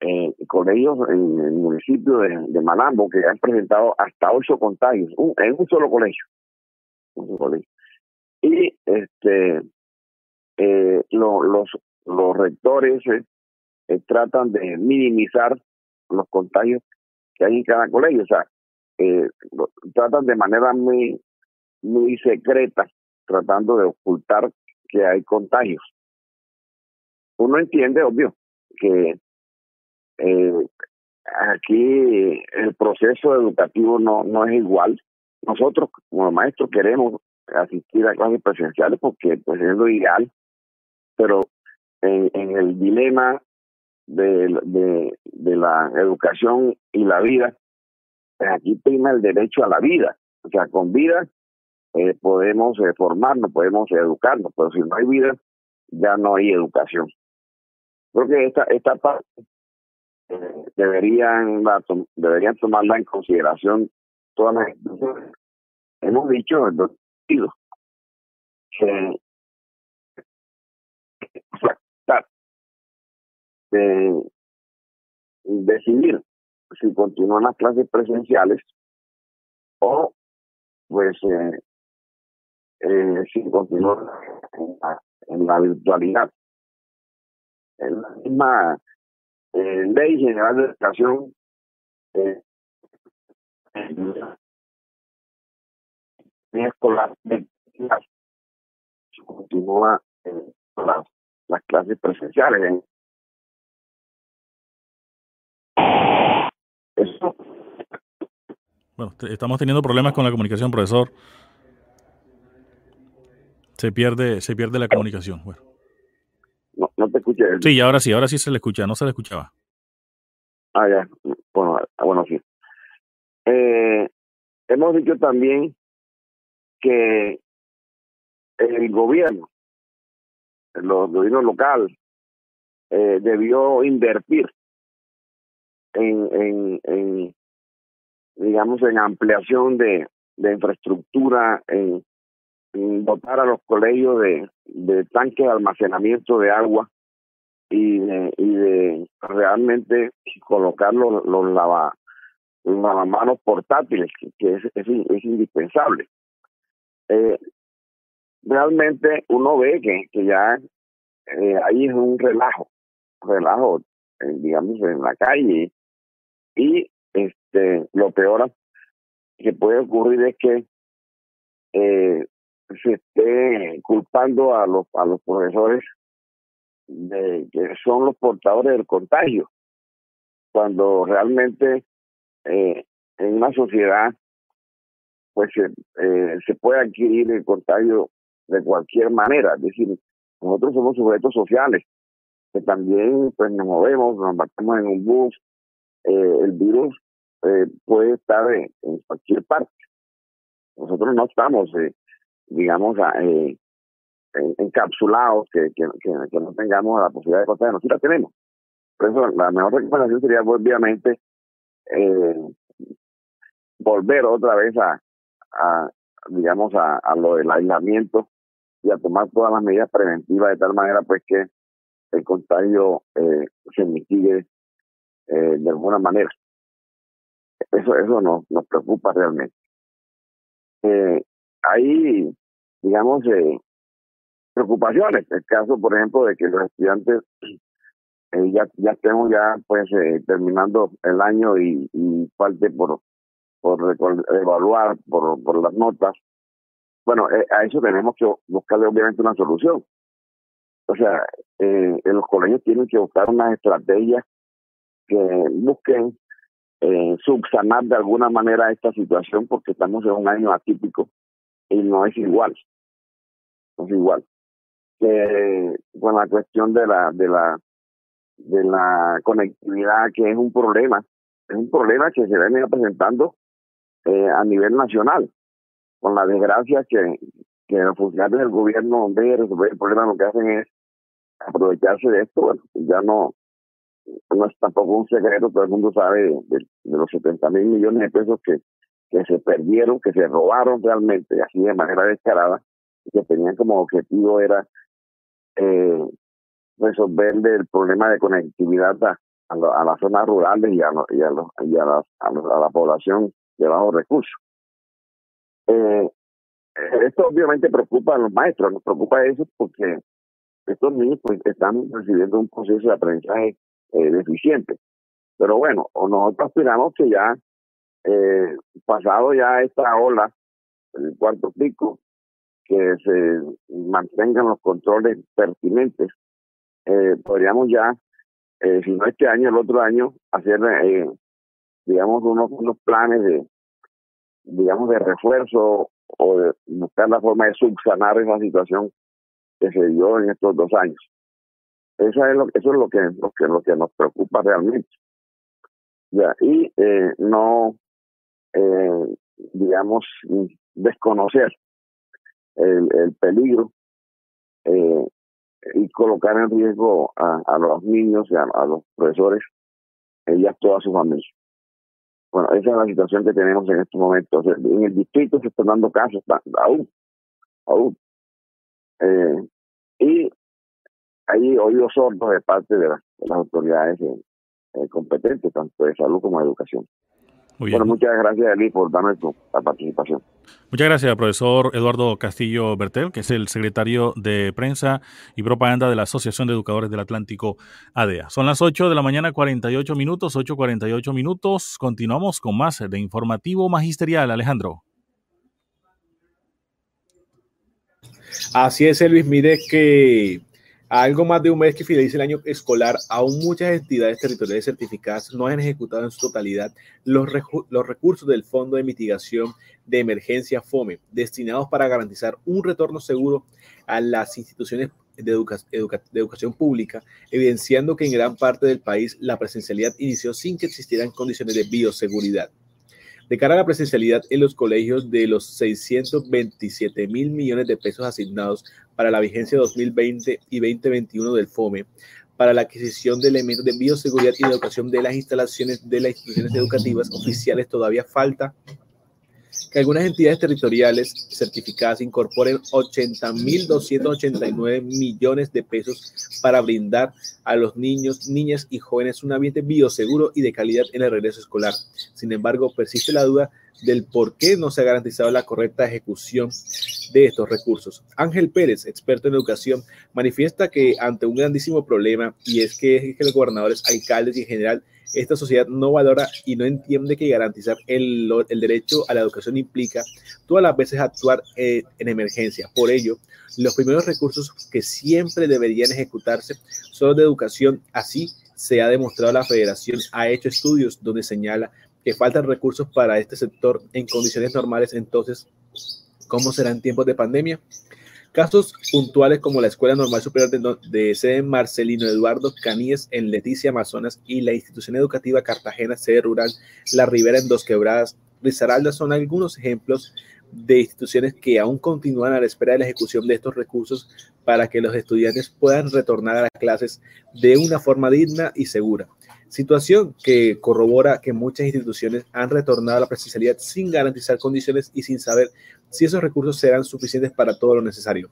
eh, colegios en el municipio de, de que han presentado hasta ocho contagios en un solo colegio. Y este eh, los los rectores eh, eh, tratan de minimizar los contagios que hay en cada colegio, o sea, eh, tratan de manera muy, muy secreta, tratando de ocultar que hay contagios. Uno entiende, obvio, que aquí el proceso educativo no, no es igual. Nosotros, como maestros, queremos asistir a clases presenciales porque pues, es lo ideal, pero en, en el dilema de, de, de, la educación y la vida, pues aquí prima el derecho a la vida. O sea, con vida eh, podemos eh, formarnos, podemos educarnos, pero si no hay vida, ya no hay educación. Creo que esta, esta parte deberían, deberían tomarla en consideración todas las instituciones. Hemos dicho en dos sentidos que de decidir si continúan las clases presenciales o pues eh, eh, si continúan en la, virtualidad. En la misma eh, ley general de educación eh, escolar continúa las, las clases presenciales Bueno, estamos teniendo problemas con la comunicación, profesor. Se pierde, se pierde la comunicación. Bueno. Sí, ahora sí, ahora sí se le escucha, no se le escuchaba. Ah, ya. Bueno, ah, bueno sí. Eh, hemos dicho también que el gobierno, el gobierno local, eh, debió invertir en, en, en digamos, en ampliación de, de infraestructura, en, dotar a los colegios de, de tanques de almacenamiento de agua y de, y de realmente colocar los, los, lava, lavamanos portátiles, que es, es, es indispensable. Eh, realmente uno ve que, que ya eh, ahí es un relajo, relajo, eh, digamos, en la calle y este lo peor que puede ocurrir es que eh, se esté culpando a los a los profesores que son los portadores del contagio cuando realmente eh, en una sociedad pues eh, se puede adquirir el contagio de cualquier manera es decir nosotros somos sujetos sociales que también pues nos movemos nos embarcamos en un bus eh, el virus eh, puede estar en, cualquier parte. Nosotros no estamos, eh, digamos, encapsulados, que, que, que, no tengamos la posibilidad de contagiarnos. Sí la tenemos. Por eso la mejor recomendación sería, obviamente, volver otra vez a, digamos, a, a lo del aislamiento y a tomar todas las medidas preventivas de tal manera pues que el contagio eh, se mitigue eh, de alguna manera. Eso, eso nos, nos preocupa realmente. Eh, hay, digamos, eh, preocupaciones. El caso, por ejemplo, de que los estudiantes eh, ya, ya estemos ya pues eh, terminando el año y, y por, por evaluar por, por las notas. Bueno, eh, a eso tenemos que buscarle obviamente una solución. o sea, eh, los colegios tienen que buscar unas estrategias que busquen eh, subsanar de alguna manera esta situación porque estamos en un año atípico y no es igual. No es igual. Que con la cuestión de la, de la, de la conectividad, que es un problema, es un problema que se viene presentando eh, a nivel nacional, con la desgracia que, que los funcionarios del gobierno, de resolver el problema, lo que hacen es aprovecharse de esto, bueno, ya no, no es tampoco un secreto, todo el mundo sabe de, los 70 mil millones de pesos que, que se perdieron, que se robaron realmente, así de manera descarada, que tenían como objetivo era eh, resolverle el problema de conectividad a, a, las zonas rurales y a, y a, a, la, a, la población de bajos recursos. Eh, esto obviamente preocupa a los maestros, nos preocupa eso porque estos niños pues están recibiendo un proceso de aprendizaje eh, deficiente. Pero bueno, nosotros aspiramos que ya, eh, pasado ya esta ola, el cuarto pico, que se mantengan los controles pertinentes, eh, podríamos ya, eh, si no este año, el otro año, hacer, eh, digamos, unos, unos planes de, digamos, de refuerzo o de buscar la forma de subsanar esa situación que se dio en estos dos años. Eso es lo, eso es lo que, lo que, lo que nos preocupa realmente. Ya, y no, digamos, desconocer el, el peligro eh, y colocar en riesgo a, a los niños y a, los profesores y a toda su familia. Bueno, esa es la situación que tenemos en estos momentos. En el distrito se están dando casos aún, aún. Eh, y hay oídos sordos de parte de, las autoridades eh, eh, competentes, tanto de salud como de educación. Bueno, muchas gracias, Eli, por darme la participación. Muchas gracias, profesor Eduardo Castillo Bertel, que es el secretario de Prensa y Propaganda de la Asociación de Educadores del Atlántico, ADEA. Son las 8 de la mañana, 48 minutos, 8.48 minutos. Continuamos con más de Informativo Magisterial, Alejandro. Así es, Elvis. Mire que a algo más de un mes que finalice el año escolar, aún muchas entidades territoriales certificadas no han ejecutado en su totalidad los, los recursos del Fondo de Mitigación de Emergencia FOME, destinados para garantizar un retorno seguro a las instituciones de, de, educación pública, evidenciando que en gran parte del país la presencialidad inició sin que existieran condiciones de bioseguridad. De cara a la presencialidad en los colegios de los 627 mil millones de pesos asignados para la vigencia 2020 y 2021 del FOME, para la adquisición de elementos de bioseguridad y de educación de las instalaciones de las instituciones educativas oficiales todavía falta que algunas entidades territoriales certificadas incorporen 80.289 millones de pesos para brindar a los niños, niñas y jóvenes un ambiente bioseguro y de calidad en el regreso escolar. Sin embargo, persiste la duda del por qué no se ha garantizado la correcta ejecución de estos recursos. Ángel Pérez, experto en educación, manifiesta que ante un grandísimo problema y es que, es que los gobernadores, alcaldes y en general esta sociedad no valora y no entiende que garantizar el, derecho a la educación implica todas las veces actuar eh, en emergencia. Por ello, los primeros recursos que siempre deberían ejecutarse son los de educación. Así se ha demostrado la federación, ha hecho estudios donde señala que faltan recursos para este sector en condiciones normales. Entonces, ¿cómo será en tiempos de pandemia? Casos puntuales como la Escuela Normal Superior de, de sede Marcelino Eduardo Caníes en Leticia, Amazonas y la institución educativa Cartagena, sede rural La Ribera en Dos Quebradas, Risaralda son algunos ejemplos de instituciones que aún continúan a la espera de la ejecución de estos recursos para que los estudiantes puedan retornar a las clases de una forma digna y segura. Situación que corrobora que muchas instituciones han retornado a la presencialidad sin garantizar condiciones y sin saber si esos recursos serán suficientes para todo lo necesario.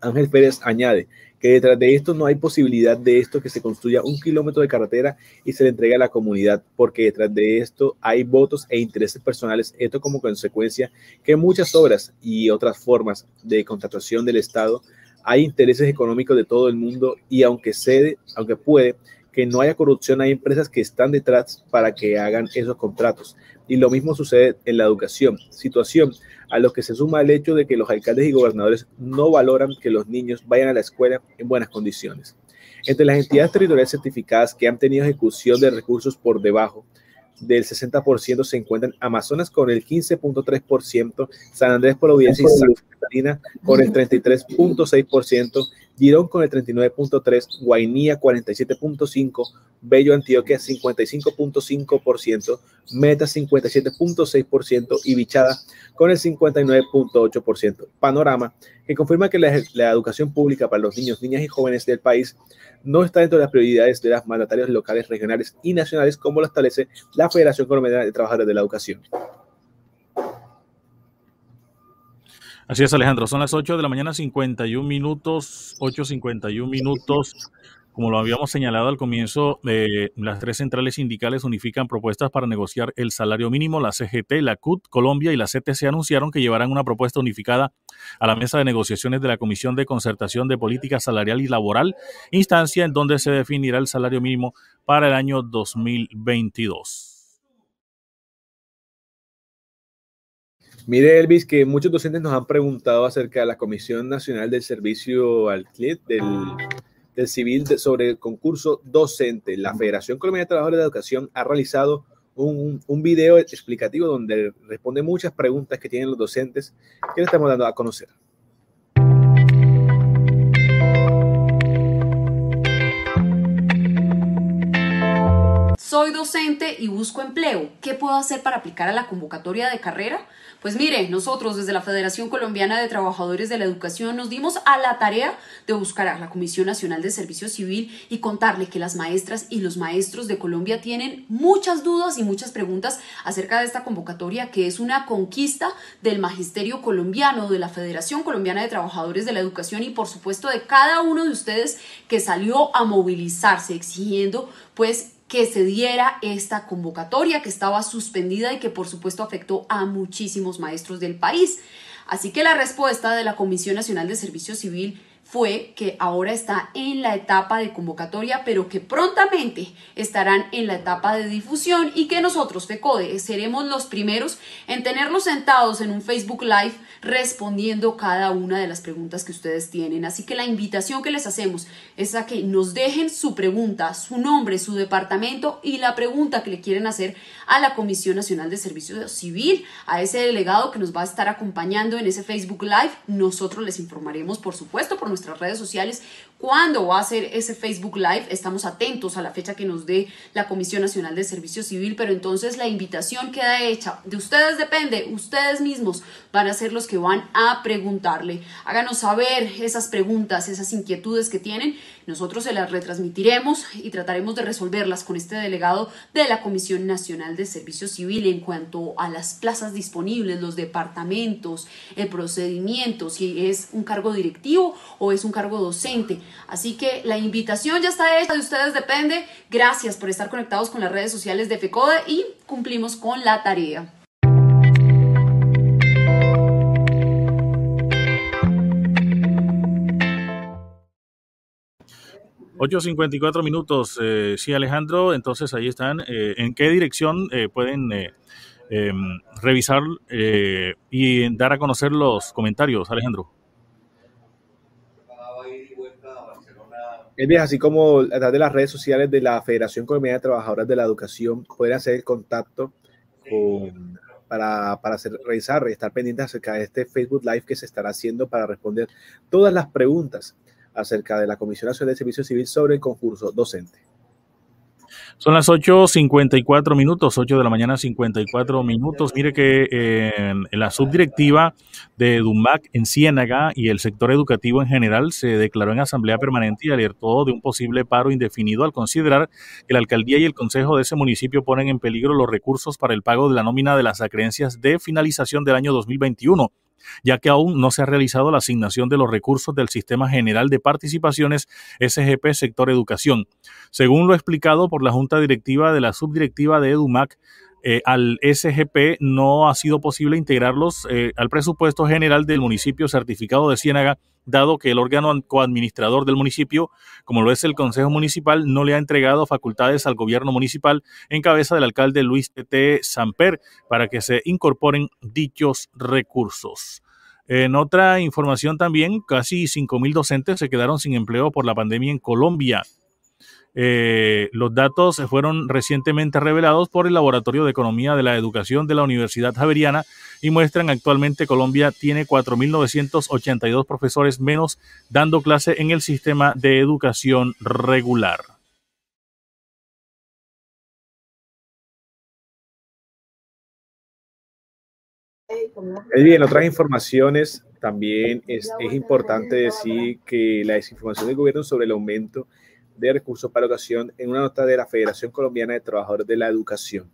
Ángel Pérez añade que detrás de esto no hay posibilidad de esto que se construya un kilómetro de carretera y se le entregue a la comunidad, porque detrás de esto hay votos e intereses personales, esto como consecuencia que muchas obras y otras formas de contratación del Estado hay intereses económicos de todo el mundo y aunque cede, aunque puede que no haya corrupción, hay empresas que están detrás para que hagan esos contratos. Y lo mismo sucede en la educación, situación a lo que se suma el hecho de que los alcaldes y gobernadores no valoran que los niños vayan a la escuela en buenas condiciones. Entre las entidades territoriales certificadas que han tenido ejecución de recursos por debajo del 60% se encuentran Amazonas con el 15.3%, San Andrés Providencia y Santa Catarina con el 33.6%, Girón con el 39.3%, Guainía 47.5%, Bello Antioquia 55.5%, Meta 57.6% y Bichada con el 59.8%. Panorama que confirma que la, educación pública para los niños, niñas y jóvenes del país no está dentro de las prioridades de las mandatarios locales, regionales y nacionales, como lo establece la Federación Colombiana de Trabajadores de la Educación. Así es, Alejandro. Son las 8 de la mañana, 51 minutos, 8.51 minutos. Como lo habíamos señalado al comienzo, eh, las tres centrales sindicales unifican propuestas para negociar el salario mínimo. La CGT, la CUT, Colombia y la CTC anunciaron que llevarán una propuesta unificada a la mesa de negociaciones de la Comisión de Concertación de Política Salarial y Laboral, instancia en donde se definirá el salario mínimo para el año 2022. Mire, Elvis, que muchos docentes nos han preguntado acerca de la Comisión Nacional del Servicio al Cliente, del del civil sobre el concurso docente. La Federación Colombiana de Trabajadores de Educación ha realizado un, un, video explicativo donde responde muchas preguntas que tienen los docentes que le estamos dando a conocer. Soy docente y busco empleo. ¿Qué puedo hacer para aplicar a la convocatoria de carrera? Pues mire, nosotros desde la Federación Colombiana de Trabajadores de la Educación nos dimos a la tarea de buscar a la Comisión Nacional de Servicio Civil y contarle que las maestras y los maestros de Colombia tienen muchas dudas y muchas preguntas acerca de esta convocatoria que es una conquista del magisterio colombiano, de la Federación Colombiana de Trabajadores de la Educación y por supuesto de cada uno de ustedes que salió a movilizarse exigiendo pues que se diera esta convocatoria que estaba suspendida y que por supuesto afectó a muchísimos maestros del país. Así que la respuesta de la Comisión Nacional de Servicio Civil fue que ahora está en la etapa de convocatoria, pero que prontamente estarán en la etapa de difusión y que nosotros, FECODE, seremos los primeros en tenerlos sentados en un Facebook Live respondiendo cada una de las preguntas que ustedes tienen. Así que la invitación que les hacemos es a que nos dejen su pregunta, su nombre, su departamento y la pregunta que le quieren hacer a la Comisión Nacional de Servicio Civil, a ese delegado que nos va a estar acompañando en ese Facebook Live. Nosotros les informaremos, por supuesto, por nuestras redes sociales cuándo va a ser ese Facebook Live. Estamos atentos a la fecha que nos dé la Comisión Nacional de Servicio Civil, pero entonces la invitación queda hecha. De ustedes depende, ustedes mismos van a ser los que van a preguntarle. Háganos saber esas preguntas, esas inquietudes que tienen. Nosotros se las retransmitiremos y trataremos de resolverlas con este delegado de la Comisión Nacional de Servicio Civil en cuanto a las plazas disponibles, los departamentos, el procedimiento, si es un cargo directivo o es un cargo docente. Así que la invitación ya está hecha, de ustedes depende. Gracias por estar conectados con las redes sociales de FECODE y cumplimos con la tarea. ...8.54 minutos, eh, sí Alejandro, entonces ahí están. Eh, ¿En qué dirección eh, pueden eh, em, revisar y dar a conocer los comentarios, Alejandro? Así como a través de las redes sociales de la Federación Colombiana de Trabajadoras de la Educación pueden hacer el contacto para, para hacer, revisar y estar pendientes acerca de este Facebook Live que se estará haciendo para responder todas las preguntas acerca de la Comisión Nacional de Servicio Civil sobre el concurso docente. Son las 8.54 minutos, 8 de la mañana 54 minutos. Mire que eh, la subdirectiva de DUMAC en Ciénaga y el sector educativo en general se declaró en asamblea permanente y alertó de un posible paro indefinido al considerar que la alcaldía y el consejo de ese municipio ponen en peligro los recursos para el pago de la nómina de las acreencias de finalización del año 2021 ya que aún no se ha realizado la asignación de los recursos del Sistema General de Participaciones SGP Sector Educación. Según lo explicado por la Junta Directiva de la Subdirectiva de EDUMAC, eh, al SGP no ha sido posible integrarlos eh, al presupuesto general del municipio certificado de Ciénaga, dado que el órgano coadministrador del municipio, como lo es el Consejo Municipal, no le ha entregado facultades al gobierno municipal en cabeza del alcalde Luis T. Samper para que se incorporen dichos recursos. En otra información también, casi 5.000 docentes se quedaron sin empleo por la pandemia en Colombia. Eh, los datos fueron recientemente revelados por el Laboratorio de Economía de la Educación de la Universidad Javeriana y muestran actualmente Colombia tiene 4.982 profesores menos dando clase en el sistema de educación regular. En otras informaciones, también es importante decir que la desinformación del gobierno sobre el aumento de recursos para educación en una nota de la Federación Colombiana de Trabajadores de la Educación.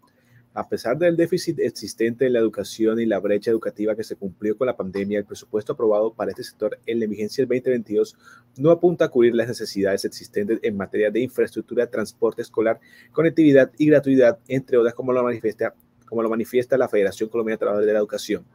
A pesar del déficit existente en la educación y la brecha educativa que se cumplió con la pandemia, el presupuesto aprobado para este sector en la vigencia del 2022 no apunta a cubrir las necesidades existentes en materia de infraestructura, transporte escolar, conectividad y gratuidad, entre otras, como lo manifiesta, como lo manifiesta la Federación Colombiana de Trabajadores de la Educación.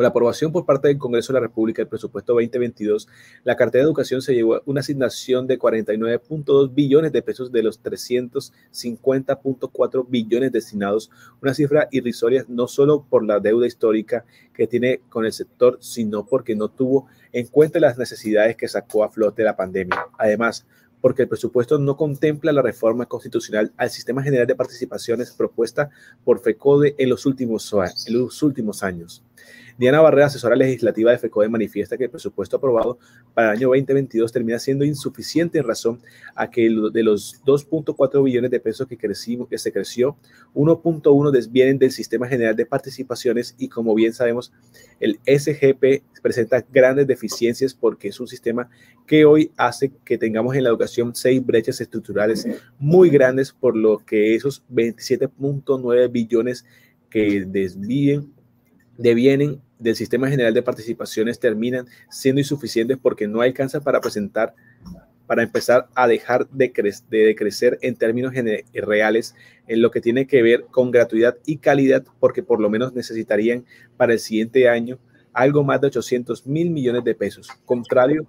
Con la aprobación por parte del Congreso de la República del presupuesto 2022, la cartera de educación se llevó una asignación de 49.2 billones de pesos de los 350.4 billones destinados, una cifra irrisoria no solo por la deuda histórica que tiene con el sector, sino porque no tuvo en cuenta las necesidades que sacó a flote la pandemia. Además, porque el presupuesto no contempla la reforma constitucional al sistema general de participaciones propuesta por FECODE en los últimos años. Diana Barrera, asesora legislativa de FECODE, manifiesta que el presupuesto aprobado para el año 2022 termina siendo insuficiente en razón a que de los 2.4 billones de pesos que, crecimos, se creció, 1.1 desvienen del sistema general de participaciones y como bien sabemos, el SGP presenta grandes deficiencias porque es un sistema que hoy hace que tengamos en la educación seis brechas estructurales muy grandes, por lo que esos 27.9 billones que desvíen devienen del Sistema General de Participaciones terminan siendo insuficientes porque no alcanza para presentar, para empezar a dejar de, de crecer en términos reales en lo que tiene que ver con gratuidad y calidad, porque por lo menos necesitarían para el siguiente año algo más de 800 mil millones de pesos, contrario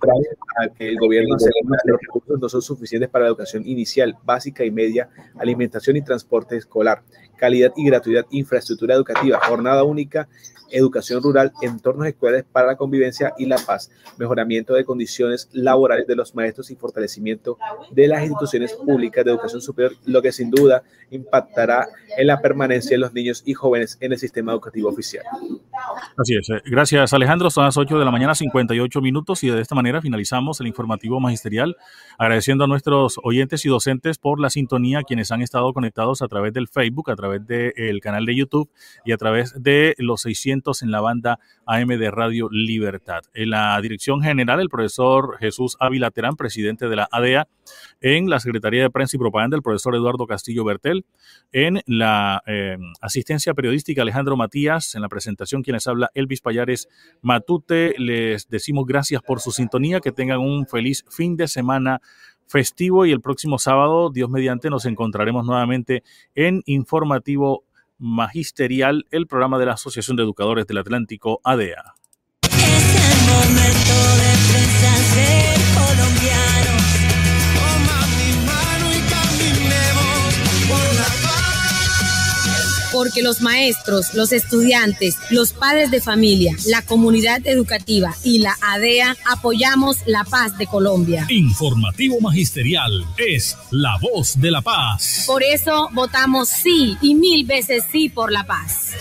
a que el gobierno asegura los recursos no son suficientes para la educación inicial, básica y media, alimentación y transporte escolar, calidad y gratuidad, infraestructura educativa, jornada única educación rural, entornos escolares para la convivencia y la paz, mejoramiento de condiciones laborales de los maestros y fortalecimiento de las instituciones públicas de educación superior, lo que sin duda impactará en la permanencia de los niños y jóvenes en el sistema educativo oficial. Así es. Gracias, Alejandro. Son las 8 de la mañana, 58 minutos, y de esta manera finalizamos el informativo magisterial, agradeciendo a nuestros oyentes y docentes por la sintonía, quienes han estado conectados a través del Facebook, a través del canal de YouTube y a través de los 600 en la banda AM de Radio Libertad. En la dirección general, el profesor Jesús Ávila Terán, presidente de la ADEA. En la Secretaría de Prensa y Propaganda, el profesor Eduardo Castillo Bertel. En la eh, asistencia periodística, Alejandro Matías. En la presentación, quienes habla, Elvis Payares Matute. Les decimos gracias por su sintonía. Que tengan un feliz fin de semana festivo y el próximo sábado, Dios mediante, nos encontraremos nuevamente en Informativo magisterial el programa de la Asociación de Educadores del Atlántico, ADEA. Porque los maestros, los estudiantes, los padres de familia, la comunidad educativa y la ADEA apoyamos la paz de Colombia. Informativo Magisterial es la voz de la paz. Por eso votamos sí y mil veces sí por la paz.